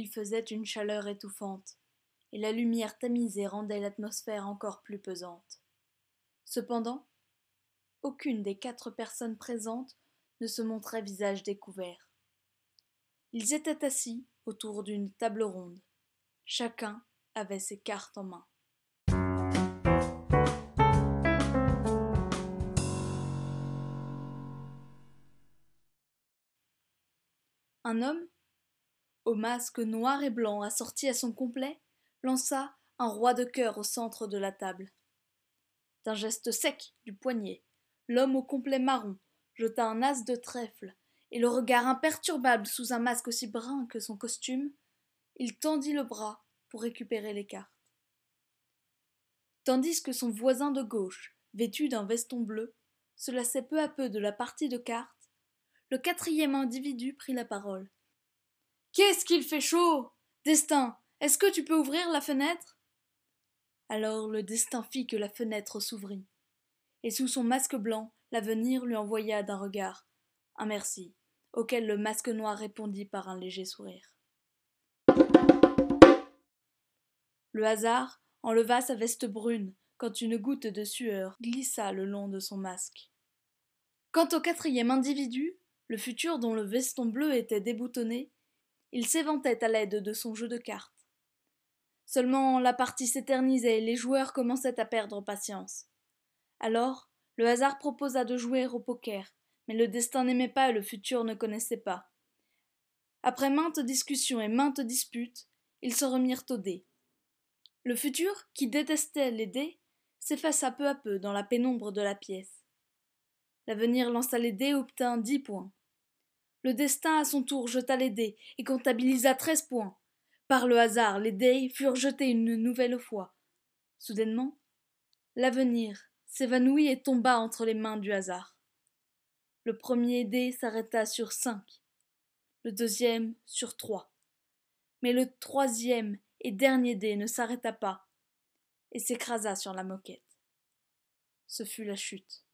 Il faisait une chaleur étouffante, et la lumière tamisée rendait l'atmosphère encore plus pesante. Cependant, aucune des quatre personnes présentes ne se montrait visage découvert. Ils étaient assis autour d'une table ronde. Chacun avait ses cartes en main. Un homme, au masque noir et blanc assorti à son complet, lança un roi de cœur au centre de la table. D'un geste sec du poignet, l'homme au complet marron jeta un as de trèfle, et le regard imperturbable sous un masque aussi brun que son costume, il tendit le bras pour récupérer les cartes. Tandis que son voisin de gauche, vêtu d'un veston bleu, se lassait peu à peu de la partie de cartes, le quatrième individu prit la parole. Qu'est-ce qu'il fait chaud Destin, est-ce que tu peux ouvrir la fenêtre? Alors le destin fit que la fenêtre s'ouvrit, et sous son masque blanc, l'avenir lui envoya d'un regard un merci, auquel le masque noir répondit par un léger sourire. Le hasard enleva sa veste brune quand une goutte de sueur glissa le long de son masque. Quant au quatrième individu, le futur dont le veston bleu était déboutonné, il s'éventait à l'aide de son jeu de cartes. Seulement la partie s'éternisait et les joueurs commençaient à perdre patience. Alors, le hasard proposa de jouer au poker, mais le destin n'aimait pas et le futur ne connaissait pas. Après maintes discussions et maintes disputes, ils se remirent aux dés. Le futur, qui détestait les dés, s'effaça peu à peu dans la pénombre de la pièce. L'avenir lança les dés et obtint dix points. Le destin à son tour jeta les dés et comptabilisa treize points. Par le hasard, les dés furent jetés une nouvelle fois. Soudainement, l'avenir s'évanouit et tomba entre les mains du hasard. Le premier dé s'arrêta sur cinq, le deuxième sur trois. Mais le troisième et dernier dé ne s'arrêta pas et s'écrasa sur la moquette. Ce fut la chute.